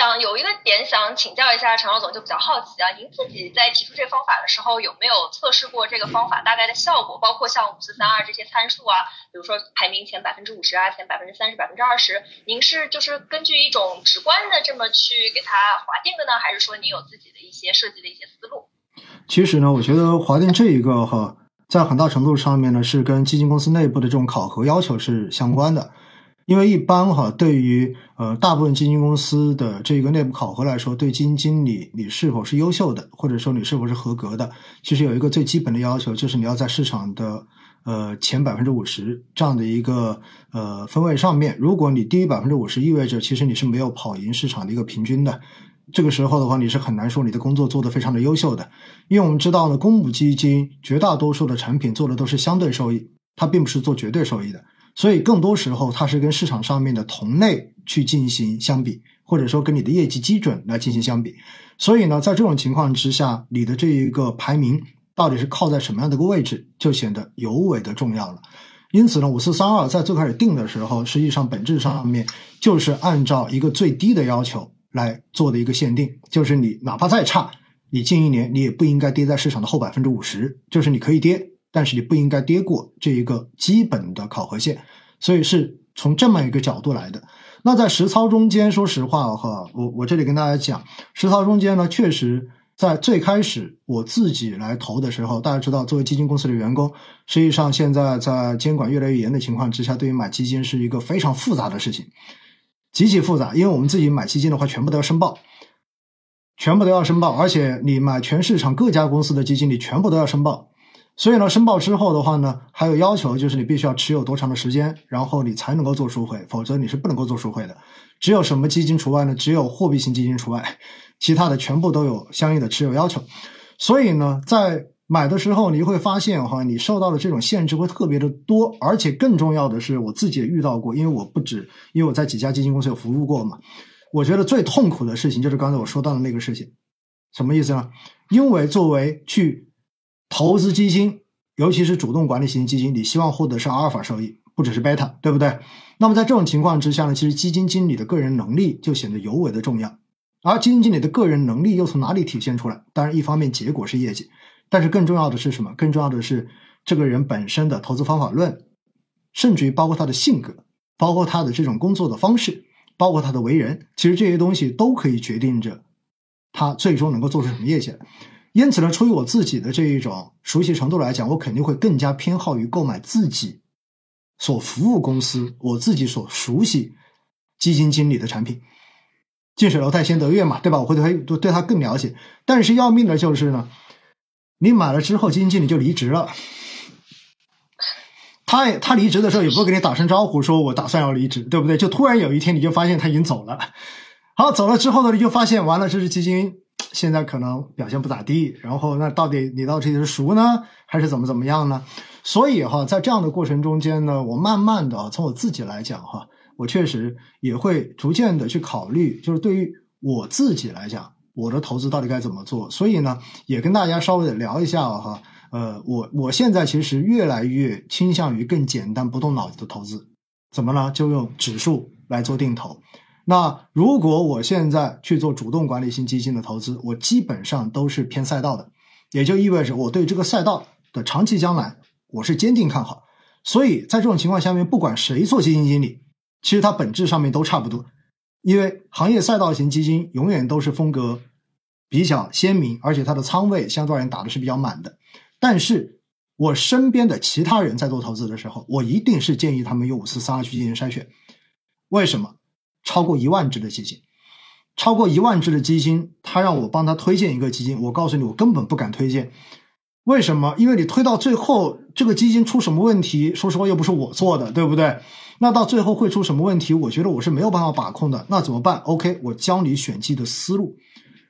想有一个点想请教一下陈老总，就比较好奇啊，您自己在提出这方法的时候，有没有测试过这个方法大概的效果？包括像五四三二这些参数啊，比如说排名前百分之五十啊，前百分之三十、百分之二十，您是就是根据一种直观的这么去给它划定的呢，还是说您有自己的一些设计的一些思路？其实呢，我觉得划定这一个哈，在很大程度上面呢，是跟基金公司内部的这种考核要求是相关的。因为一般哈，对于呃大部分基金公司的这个内部考核来说，对基金经理你是否是优秀的，或者说你是否是合格的，其实有一个最基本的要求，就是你要在市场的呃前百分之五十这样的一个呃分位上面。如果你低于百分之五十，意味着其实你是没有跑赢市场的一个平均的。这个时候的话，你是很难说你的工作做得非常的优秀的。因为我们知道呢，公募基金绝大多数的产品做的都是相对收益，它并不是做绝对收益的。所以更多时候，它是跟市场上面的同类去进行相比，或者说跟你的业绩基准来进行相比。所以呢，在这种情况之下，你的这一个排名到底是靠在什么样的一个位置，就显得尤为的重要了。因此呢，五四三二在最开始定的时候，实际上本质上面就是按照一个最低的要求来做的一个限定，就是你哪怕再差，你近一年你也不应该跌在市场的后百分之五十，就是你可以跌。但是你不应该跌过这一个基本的考核线，所以是从这么一个角度来的。那在实操中间，说实话哈，我我这里跟大家讲，实操中间呢，确实在最开始我自己来投的时候，大家知道，作为基金公司的员工，实际上现在在监管越来越严的情况之下，对于买基金是一个非常复杂的事情，极其复杂。因为我们自己买基金的话，全部都要申报，全部都要申报，而且你买全市场各家公司的基金，你全部都要申报。所以呢，申报之后的话呢，还有要求，就是你必须要持有多长的时间，然后你才能够做赎回，否则你是不能够做赎回的。只有什么基金除外呢？只有货币型基金除外，其他的全部都有相应的持有要求。所以呢，在买的时候，你会发现哈，你受到的这种限制会特别的多，而且更重要的是，我自己也遇到过，因为我不止，因为我在几家基金公司有服务过嘛。我觉得最痛苦的事情就是刚才我说到的那个事情，什么意思呢？因为作为去。投资基金，尤其是主动管理型基金，你希望获得是阿尔法收益，不只是贝塔，对不对？那么在这种情况之下呢，其实基金经理的个人能力就显得尤为的重要。而基金经理的个人能力又从哪里体现出来？当然，一方面结果是业绩，但是更重要的是什么？更重要的是这个人本身的投资方法论，甚至于包括他的性格，包括他的这种工作的方式，包括他的为人，其实这些东西都可以决定着他最终能够做出什么业绩来。因此呢，出于我自己的这一种熟悉程度来讲，我肯定会更加偏好于购买自己所服务公司、我自己所熟悉基金经理的产品。近水楼台先得月嘛，对吧？我会对他对他更了解。但是要命的就是呢，你买了之后，基金经理就离职了。他他离职的时候也不会给你打声招呼，说我打算要离职，对不对？就突然有一天你就发现他已经走了。好，走了之后呢，你就发现完了，这是基金。现在可能表现不咋地，然后那到底你到底是熟呢，还是怎么怎么样呢？所以哈，在这样的过程中间呢，我慢慢的从我自己来讲哈，我确实也会逐渐的去考虑，就是对于我自己来讲，我的投资到底该怎么做。所以呢，也跟大家稍微的聊一下哈，呃，我我现在其实越来越倾向于更简单、不动脑子的投资，怎么呢？就用指数来做定投。那如果我现在去做主动管理型基金的投资，我基本上都是偏赛道的，也就意味着我对这个赛道的长期将来我是坚定看好。所以在这种情况下面，不管谁做基金经理，其实它本质上面都差不多，因为行业赛道型基金永远都是风格比较鲜明，而且它的仓位相对而言打的是比较满的。但是我身边的其他人在做投资的时候，我一定是建议他们用五四三二去进行筛选。为什么？超过一万只的基金，超过一万只的基金，他让我帮他推荐一个基金，我告诉你，我根本不敢推荐。为什么？因为你推到最后，这个基金出什么问题，说实话又不是我做的，对不对？那到最后会出什么问题？我觉得我是没有办法把控的。那怎么办？OK，我教你选基的思路，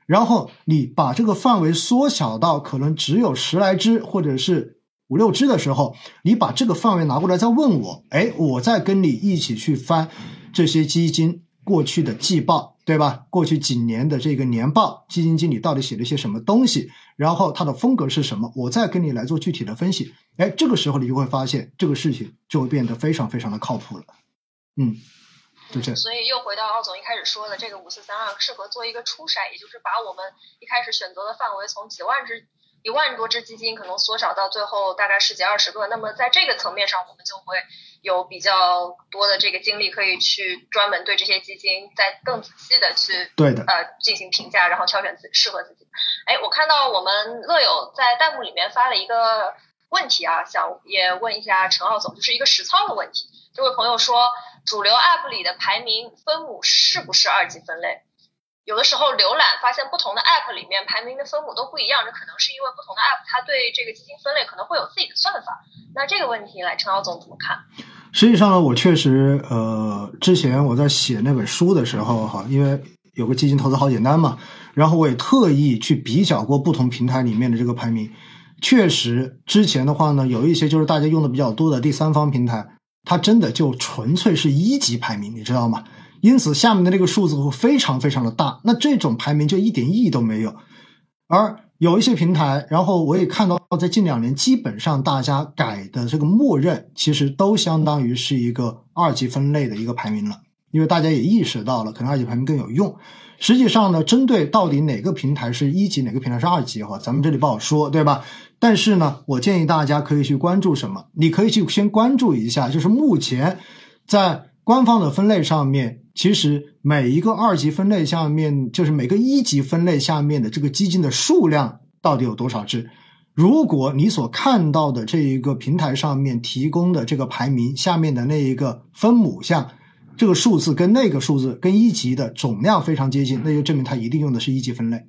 然后你把这个范围缩小到可能只有十来只或者是五六只的时候，你把这个范围拿过来再问我，哎，我再跟你一起去翻。这些基金过去的季报，对吧？过去几年的这个年报，基金经理到底写了些什么东西？然后他的风格是什么？我再跟你来做具体的分析。哎，这个时候你就会发现，这个事情就会变得非常非常的靠谱了。嗯，就这。所以又回到奥总一开始说的，这个五四三二适合做一个初筛，也就是把我们一开始选择的范围从几万只。一万多只基金可能缩小到最后大概十几二十个，那么在这个层面上，我们就会有比较多的这个精力可以去专门对这些基金再更仔细的去对的呃进行评价，然后挑选自适合自己。哎，我看到我们乐友在弹幕里面发了一个问题啊，想也问一下陈奥总，就是一个实操的问题。这位朋友说，主流 App 里的排名分母是不是二级分类？有的时候浏览发现不同的 App 里面排名的分母都不一样，这可能是因为不同的 App 它对这个基金分类可能会有自己的算法。那这个问题来，陈老总怎么看？实际上呢，我确实呃，之前我在写那本书的时候哈，因为有个基金投资好简单嘛，然后我也特意去比较过不同平台里面的这个排名，确实之前的话呢，有一些就是大家用的比较多的第三方平台，它真的就纯粹是一级排名，你知道吗？因此，下面的这个数字会非常非常的大，那这种排名就一点意义都没有。而有一些平台，然后我也看到，在近两年，基本上大家改的这个默认，其实都相当于是一个二级分类的一个排名了，因为大家也意识到了，可能二级排名更有用。实际上呢，针对到底哪个平台是一级，哪个平台是二级，哈，咱们这里不好说，对吧？但是呢，我建议大家可以去关注什么？你可以去先关注一下，就是目前在官方的分类上面。其实每一个二级分类下面，就是每个一级分类下面的这个基金的数量到底有多少只？如果你所看到的这一个平台上面提供的这个排名下面的那一个分母项，这个数字跟那个数字跟一级的总量非常接近，那就证明它一定用的是一级分类。